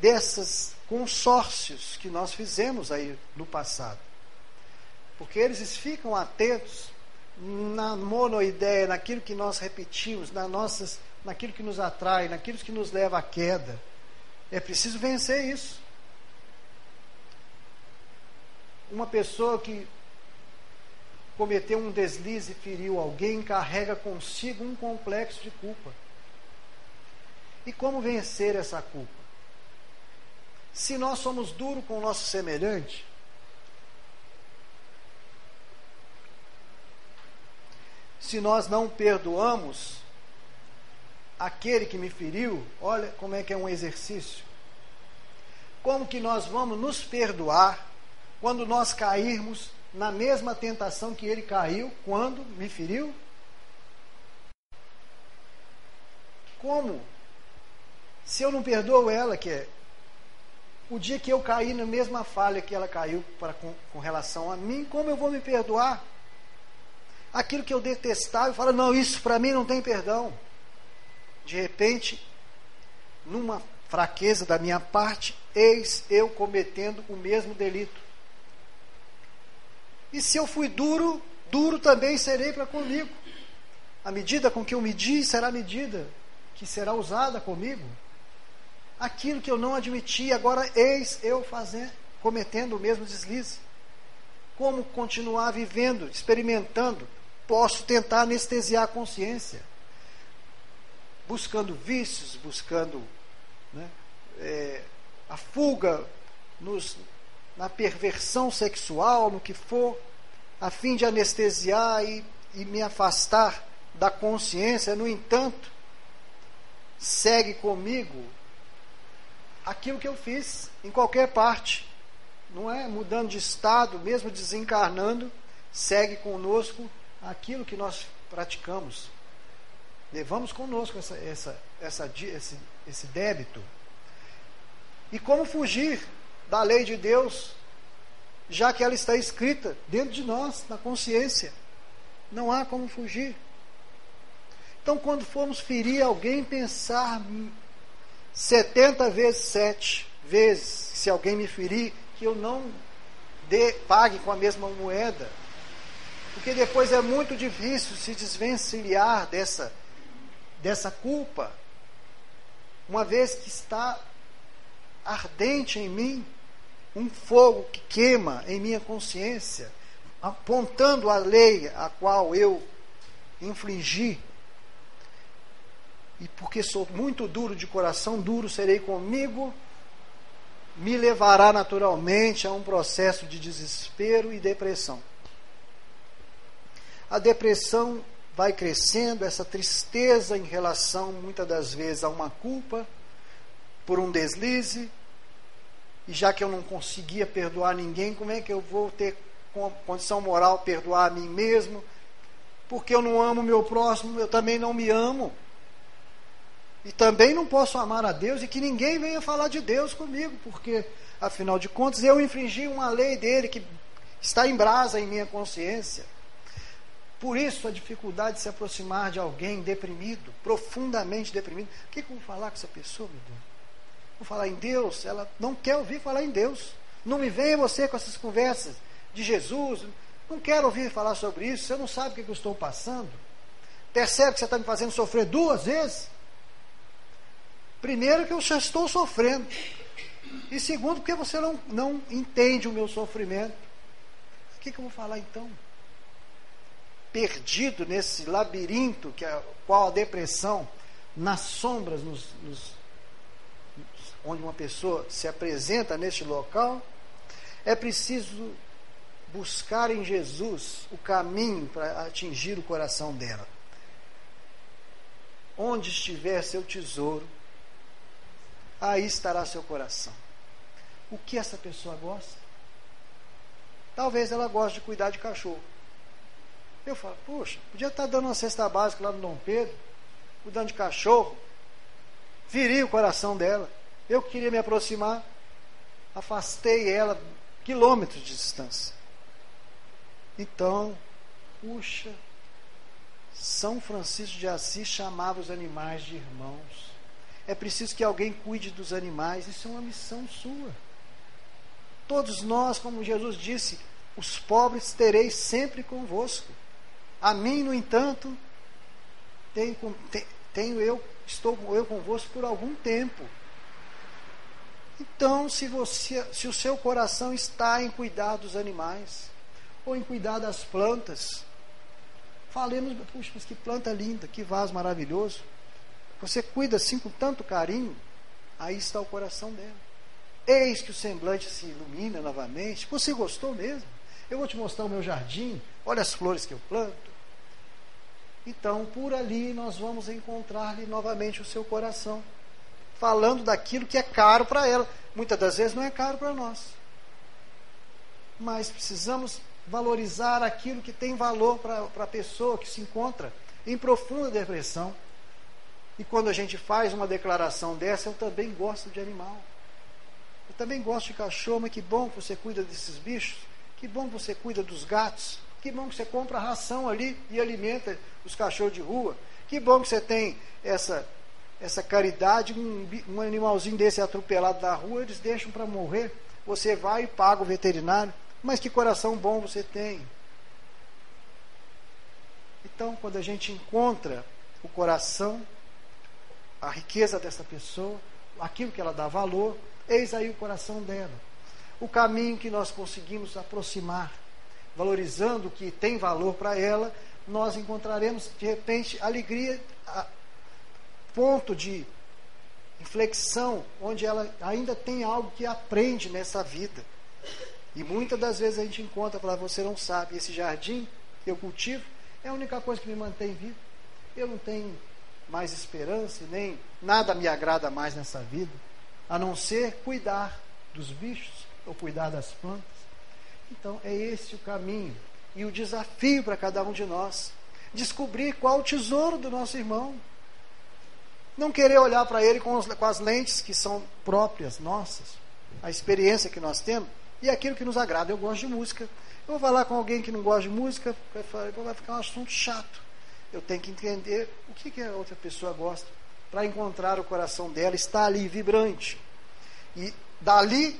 S1: desses consórcios que nós fizemos aí no passado. Porque eles ficam atentos na monoideia, naquilo que nós repetimos, na nossas, naquilo que nos atrai, naquilo que nos leva à queda. É preciso vencer isso. Uma pessoa que cometeu um deslize e feriu alguém carrega consigo um complexo de culpa. E como vencer essa culpa? Se nós somos duros com o nosso semelhante, se nós não perdoamos aquele que me feriu, olha como é que é um exercício. Como que nós vamos nos perdoar quando nós cairmos na mesma tentação que ele caiu quando me feriu? Como? Se eu não perdoo ela, que é o dia que eu caí na mesma falha que ela caiu para, com, com relação a mim, como eu vou me perdoar? Aquilo que eu detestava, eu falo, não, isso para mim não tem perdão. De repente, numa fraqueza da minha parte, eis eu cometendo o mesmo delito. E se eu fui duro, duro também serei para comigo. A medida com que eu medi será a medida que será usada comigo aquilo que eu não admiti, agora eis eu fazendo, cometendo o mesmo deslize. Como continuar vivendo, experimentando? Posso tentar anestesiar a consciência, buscando vícios, buscando né, é, a fuga nos, na perversão sexual, no que for, a fim de anestesiar e, e me afastar da consciência. No entanto, segue comigo aquilo que eu fiz em qualquer parte. Não é mudando de estado, mesmo desencarnando, segue conosco aquilo que nós praticamos. Levamos conosco essa, essa, essa, esse, esse débito. E como fugir da lei de Deus, já que ela está escrita dentro de nós, na consciência? Não há como fugir. Então, quando formos ferir alguém, pensar 70 vezes 7 vezes, se alguém me ferir, que eu não dê, pague com a mesma moeda. Porque depois é muito difícil se desvencilhar dessa, dessa culpa, uma vez que está ardente em mim um fogo que queima em minha consciência, apontando a lei a qual eu infringi e porque sou muito duro de coração, duro serei comigo, me levará naturalmente a um processo de desespero e depressão. A depressão vai crescendo, essa tristeza em relação, muitas das vezes, a uma culpa por um deslize, e já que eu não conseguia perdoar ninguém, como é que eu vou ter condição moral perdoar a mim mesmo? Porque eu não amo meu próximo, eu também não me amo. E também não posso amar a Deus e que ninguém venha falar de Deus comigo, porque, afinal de contas, eu infringi uma lei dele que está em brasa em minha consciência. Por isso a dificuldade de se aproximar de alguém deprimido, profundamente deprimido. O que, que eu vou falar com essa pessoa, meu Deus? Vou falar em Deus? Ela não quer ouvir falar em Deus. Não me venha você com essas conversas de Jesus. Não quero ouvir falar sobre isso. Você não sabe o que, que eu estou passando. Percebe que você está me fazendo sofrer duas vezes? Primeiro, que eu já estou sofrendo. E segundo, porque você não, não entende o meu sofrimento. O que, que eu vou falar então? Perdido nesse labirinto que é qual a depressão, nas sombras, nos, nos, onde uma pessoa se apresenta neste local, é preciso buscar em Jesus o caminho para atingir o coração dela. Onde estiver seu tesouro, aí estará seu coração. O que essa pessoa gosta? Talvez ela goste de cuidar de cachorro. Eu falo, poxa, podia estar dando uma cesta básica lá no Dom Pedro, cuidando de cachorro. Viria o coração dela. Eu queria me aproximar, afastei ela quilômetros de distância. Então, puxa, São Francisco de Assis chamava os animais de irmãos. É preciso que alguém cuide dos animais, isso é uma missão sua. Todos nós, como Jesus disse, os pobres tereis sempre convosco. A mim, no entanto, tenho, tenho eu, estou eu convosco por algum tempo. Então, se, você, se o seu coração está em cuidar dos animais, ou em cuidar das plantas, falemos, puxa, mas que planta linda, que vaso maravilhoso. Você cuida assim com tanto carinho, aí está o coração dela. Eis que o semblante se ilumina novamente. Você gostou mesmo? Eu vou te mostrar o meu jardim. Olha as flores que eu planto. Então, por ali nós vamos encontrar-lhe novamente o seu coração, falando daquilo que é caro para ela. Muitas das vezes não é caro para nós. Mas precisamos valorizar aquilo que tem valor para a pessoa que se encontra em profunda depressão. E quando a gente faz uma declaração dessa, eu também gosto de animal. Eu também gosto de cachorro, mas que bom que você cuida desses bichos. Que bom que você cuida dos gatos. Que bom que você compra ração ali e alimenta os cachorros de rua. Que bom que você tem essa essa caridade, um, um animalzinho desse atropelado na rua, eles deixam para morrer. Você vai e paga o veterinário. Mas que coração bom você tem. Então, quando a gente encontra o coração, a riqueza dessa pessoa, aquilo que ela dá valor, eis aí o coração dela. O caminho que nós conseguimos aproximar, valorizando o que tem valor para ela, nós encontraremos de repente alegria, ponto de inflexão, onde ela ainda tem algo que aprende nessa vida. E muitas das vezes a gente encontra, fala, você não sabe, esse jardim que eu cultivo é a única coisa que me mantém vivo. Eu não tenho mais esperança, nem nada me agrada mais nessa vida, a não ser cuidar dos bichos ou cuidar das plantas. Então, é esse o caminho e o desafio para cada um de nós. Descobrir qual o tesouro do nosso irmão. Não querer olhar para ele com, os, com as lentes que são próprias nossas, a experiência que nós temos e aquilo que nos agrada. Eu gosto de música. Eu vou falar com alguém que não gosta de música, vai ficar um assunto chato. Eu tenho que entender o que, que a outra pessoa gosta para encontrar o coração dela, está ali vibrante. E dali,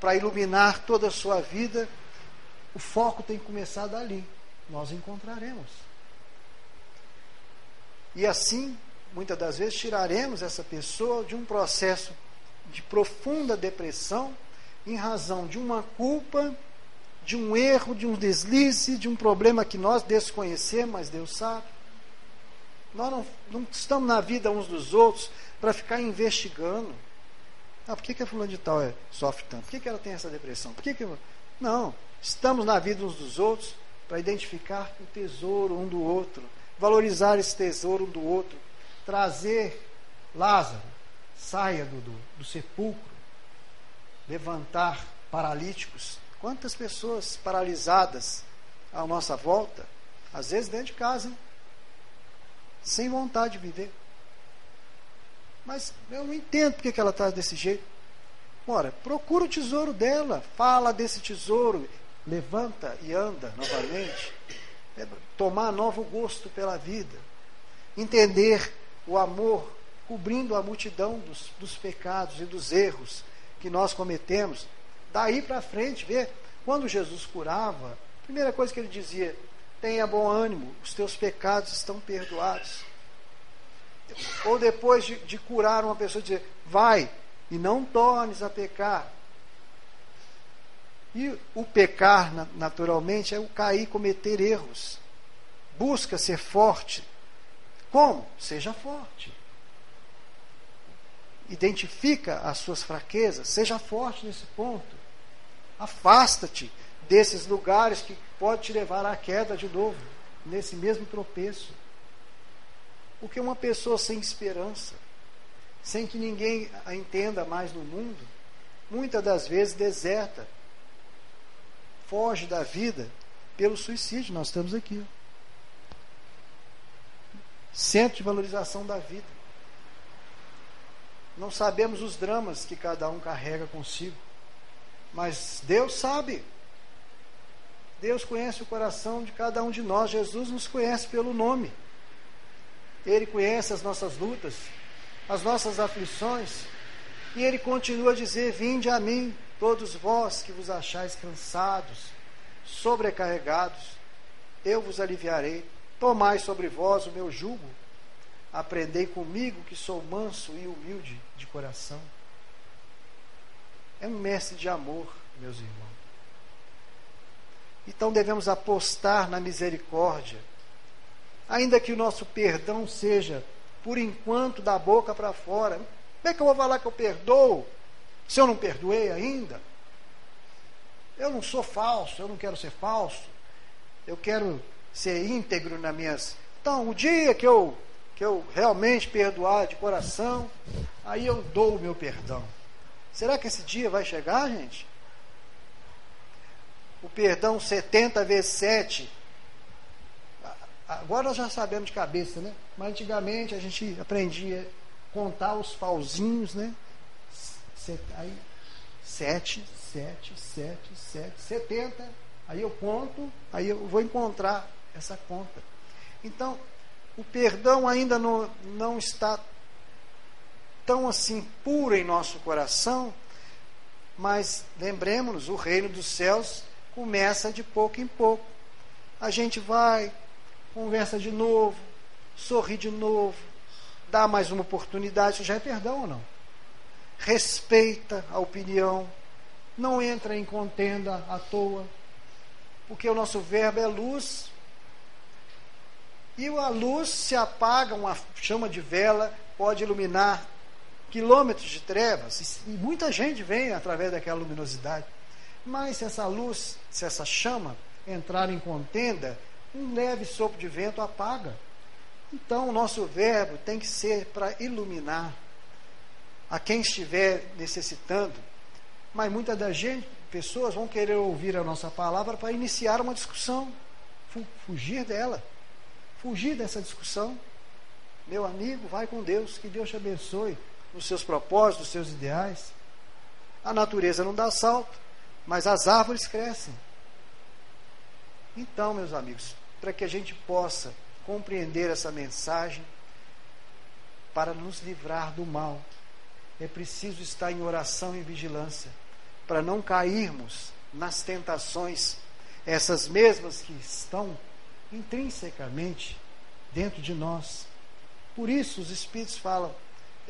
S1: para iluminar toda a sua vida, o foco tem que começar dali. Nós encontraremos. E assim, muitas das vezes, tiraremos essa pessoa de um processo de profunda depressão em razão de uma culpa, de um erro, de um deslize, de um problema que nós desconhecemos, mas Deus sabe. Nós não, não estamos na vida uns dos outros para ficar investigando. Ah, por que, que a fulana de tal é, sofre tanto? Por que, que ela tem essa depressão? Por que que... Não, estamos na vida uns dos outros para identificar o tesouro um do outro, valorizar esse tesouro um do outro, trazer Lázaro, saia do, do, do sepulcro, levantar paralíticos. Quantas pessoas paralisadas à nossa volta, às vezes dentro de casa, hein? sem vontade de viver. Mas eu não entendo porque que ela está desse jeito. Ora, procura o tesouro dela, fala desse tesouro, levanta e anda novamente. é tomar novo gosto pela vida, entender o amor cobrindo a multidão dos, dos pecados e dos erros que nós cometemos. Daí para frente, ver, quando Jesus curava, a primeira coisa que ele dizia: tenha bom ânimo, os teus pecados estão perdoados. Ou depois de, de curar uma pessoa, dizer: vai e não tornes a pecar. E o pecar, naturalmente, é o cair, cometer erros. Busca ser forte. Como? Seja forte. Identifica as suas fraquezas, seja forte nesse ponto. Afasta-te desses lugares que pode te levar à queda de novo, nesse mesmo tropeço. Porque uma pessoa sem esperança, sem que ninguém a entenda mais no mundo, muitas das vezes deserta foge da vida pelo suicídio. Nós estamos aqui. Centro de valorização da vida. Não sabemos os dramas que cada um carrega consigo. Mas Deus sabe. Deus conhece o coração de cada um de nós. Jesus nos conhece pelo nome. Ele conhece as nossas lutas, as nossas aflições. E ele continua a dizer: Vinde a mim, Todos vós que vos achais cansados, sobrecarregados, eu vos aliviarei. Tomai sobre vós o meu jugo. Aprendei comigo que sou manso e humilde de coração. É um mestre de amor, meus irmãos. Então devemos apostar na misericórdia, ainda que o nosso perdão seja, por enquanto, da boca para fora. Como é que eu vou falar que eu perdoo se eu não perdoei ainda, eu não sou falso, eu não quero ser falso, eu quero ser íntegro nas minhas. Então, o dia que eu, que eu realmente perdoar de coração, aí eu dou o meu perdão. Será que esse dia vai chegar, gente? O perdão 70 vezes 7. Agora nós já sabemos de cabeça, né? Mas antigamente a gente aprendia a contar os pauzinhos, né? aí, sete, sete, sete, sete, setenta. Aí eu conto, aí eu vou encontrar essa conta. Então, o perdão ainda não, não está tão assim puro em nosso coração, mas lembremos-nos, o reino dos céus começa de pouco em pouco. A gente vai, conversa de novo, sorri de novo, dá mais uma oportunidade. Isso já é perdão ou não? respeita a opinião, não entra em contenda à toa, porque o nosso verbo é luz. E a luz se apaga, uma chama de vela pode iluminar quilômetros de trevas, e muita gente vem através daquela luminosidade. Mas se essa luz, se essa chama entrar em contenda, um leve sopro de vento apaga. Então, o nosso verbo tem que ser para iluminar a quem estiver necessitando. Mas muitas das gente, pessoas vão querer ouvir a nossa palavra para iniciar uma discussão, fugir dela, fugir dessa discussão. Meu amigo, vai com Deus, que Deus te abençoe nos seus propósitos, nos seus ideais. A natureza não dá salto, mas as árvores crescem. Então, meus amigos, para que a gente possa compreender essa mensagem, para nos livrar do mal, é preciso estar em oração e vigilância para não cairmos nas tentações, essas mesmas que estão intrinsecamente dentro de nós. Por isso, os Espíritos falam: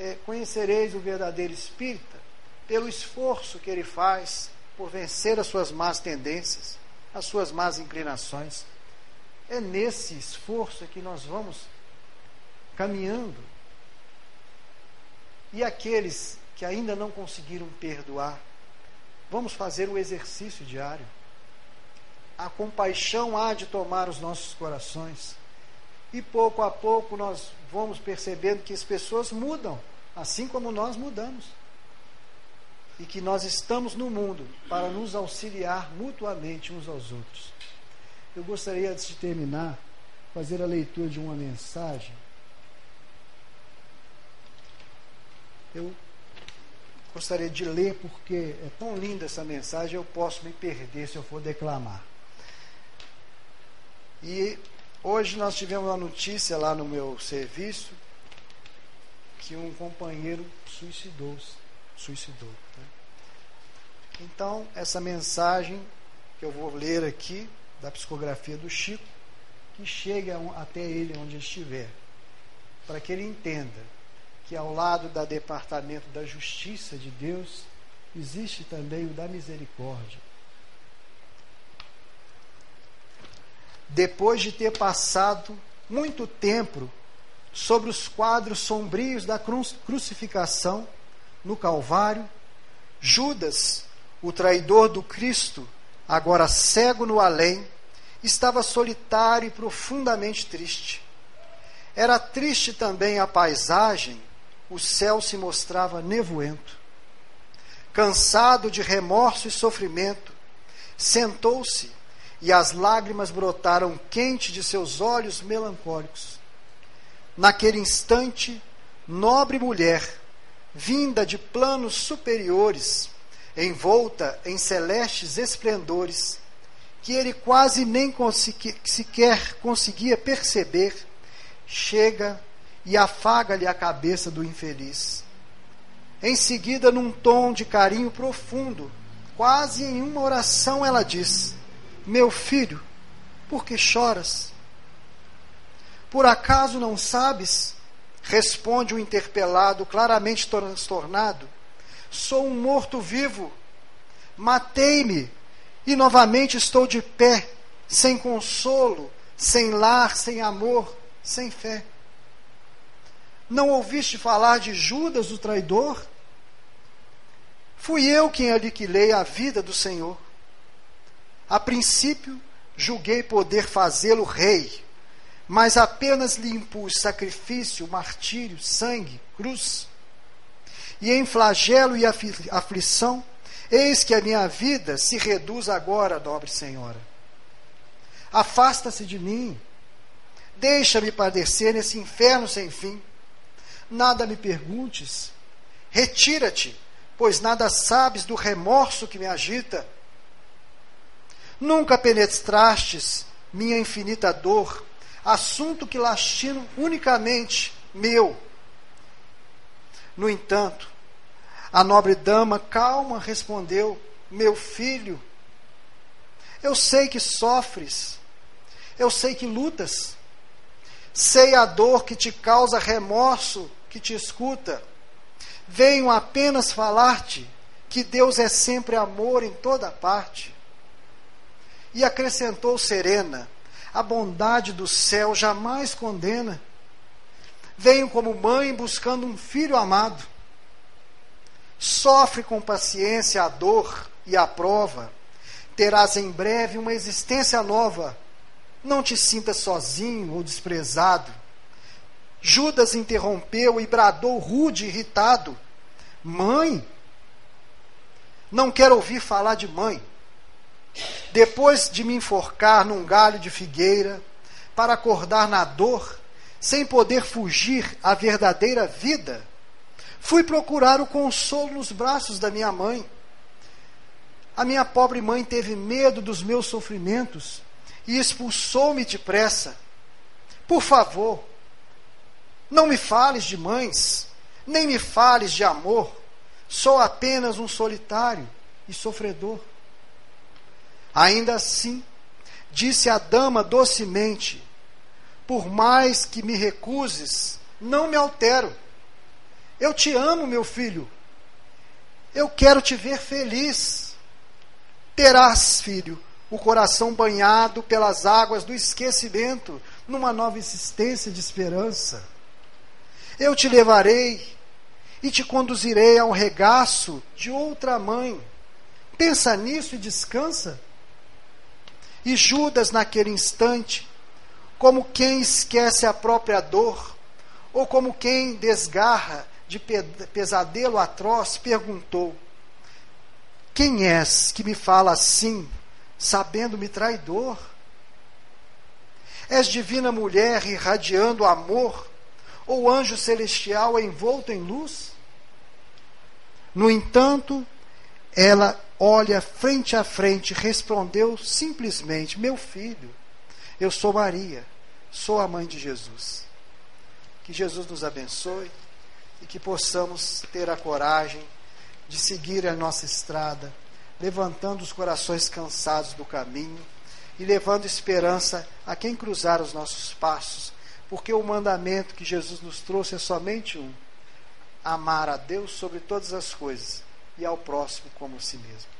S1: é, conhecereis o verdadeiro Espírita pelo esforço que ele faz por vencer as suas más tendências, as suas más inclinações. É nesse esforço que nós vamos caminhando e aqueles que ainda não conseguiram perdoar, vamos fazer o exercício diário. A compaixão há de tomar os nossos corações. E pouco a pouco nós vamos percebendo que as pessoas mudam, assim como nós mudamos. E que nós estamos no mundo para nos auxiliar mutuamente uns aos outros. Eu gostaria, antes de terminar, fazer a leitura de uma mensagem eu gostaria de ler porque é tão linda essa mensagem, eu posso me perder se eu for declamar. E hoje nós tivemos uma notícia lá no meu serviço que um companheiro suicidou-se. Suicidou. Né? Então, essa mensagem que eu vou ler aqui, da psicografia do Chico, que chegue até ele onde estiver, para que ele entenda que ao lado do Departamento da Justiça de Deus, existe também o da misericórdia. Depois de ter passado muito tempo sobre os quadros sombrios da crucificação no Calvário, Judas, o traidor do Cristo, agora cego no além, estava solitário e profundamente triste. Era triste também a paisagem, o céu se mostrava nevoento. Cansado de remorso e sofrimento, sentou-se e as lágrimas brotaram quente de seus olhos melancólicos. Naquele instante, nobre mulher, vinda de planos superiores, envolta em celestes esplendores, que ele quase nem consegui, sequer conseguia perceber, chega e afaga-lhe a cabeça do infeliz. Em seguida, num tom de carinho profundo, quase em uma oração, ela diz: Meu filho, por que choras? Por acaso não sabes? Responde o interpelado, claramente transtornado: Sou um morto-vivo. Matei-me e novamente estou de pé, sem consolo, sem lar, sem amor, sem fé. Não ouviste falar de Judas, o traidor? Fui eu quem aniquilei a vida do Senhor. A princípio, julguei poder fazê-lo rei, mas apenas lhe impus sacrifício, martírio, sangue, cruz. E em flagelo e aflição, eis que a minha vida se reduz agora, nobre senhora. Afasta-se de mim, deixa-me padecer nesse inferno sem fim nada me perguntes. Retira-te, pois nada sabes do remorso que me agita. Nunca penetrastes minha infinita dor, assunto que lastino unicamente meu. No entanto, a nobre dama calma respondeu: Meu filho, eu sei que sofres, eu sei que lutas, sei a dor que te causa remorso que te escuta. Venho apenas falar-te que Deus é sempre amor em toda parte. E acrescentou serena: a bondade do céu jamais condena. Venho como mãe buscando um filho amado. Sofre com paciência a dor e a prova. Terás em breve uma existência nova. Não te sintas sozinho ou desprezado. Judas interrompeu e bradou rude, irritado: Mãe? Não quero ouvir falar de mãe. Depois de me enforcar num galho de figueira, para acordar na dor, sem poder fugir à verdadeira vida, fui procurar o consolo nos braços da minha mãe. A minha pobre mãe teve medo dos meus sofrimentos e expulsou-me depressa. Por favor, não me fales de mães, nem me fales de amor. Sou apenas um solitário e sofredor. Ainda assim, disse a dama docemente: Por mais que me recuses, não me altero. Eu te amo, meu filho. Eu quero te ver feliz. Terás, filho, o coração banhado pelas águas do esquecimento, numa nova existência de esperança. Eu te levarei e te conduzirei ao regaço de outra mãe. Pensa nisso e descansa. E Judas, naquele instante, como quem esquece a própria dor, ou como quem desgarra de pesadelo atroz, perguntou: Quem és que me fala assim, sabendo-me traidor? És divina mulher irradiando amor ou anjo celestial envolto em luz? No entanto, ela olha frente a frente, respondeu simplesmente: Meu filho, Eu sou Maria, sou a mãe de Jesus. Que Jesus nos abençoe e que possamos ter a coragem de seguir a nossa estrada, levantando os corações cansados do caminho e levando esperança a quem cruzar os nossos passos, porque o mandamento que Jesus nos trouxe é somente um: amar a Deus sobre todas as coisas e ao próximo como a si mesmo.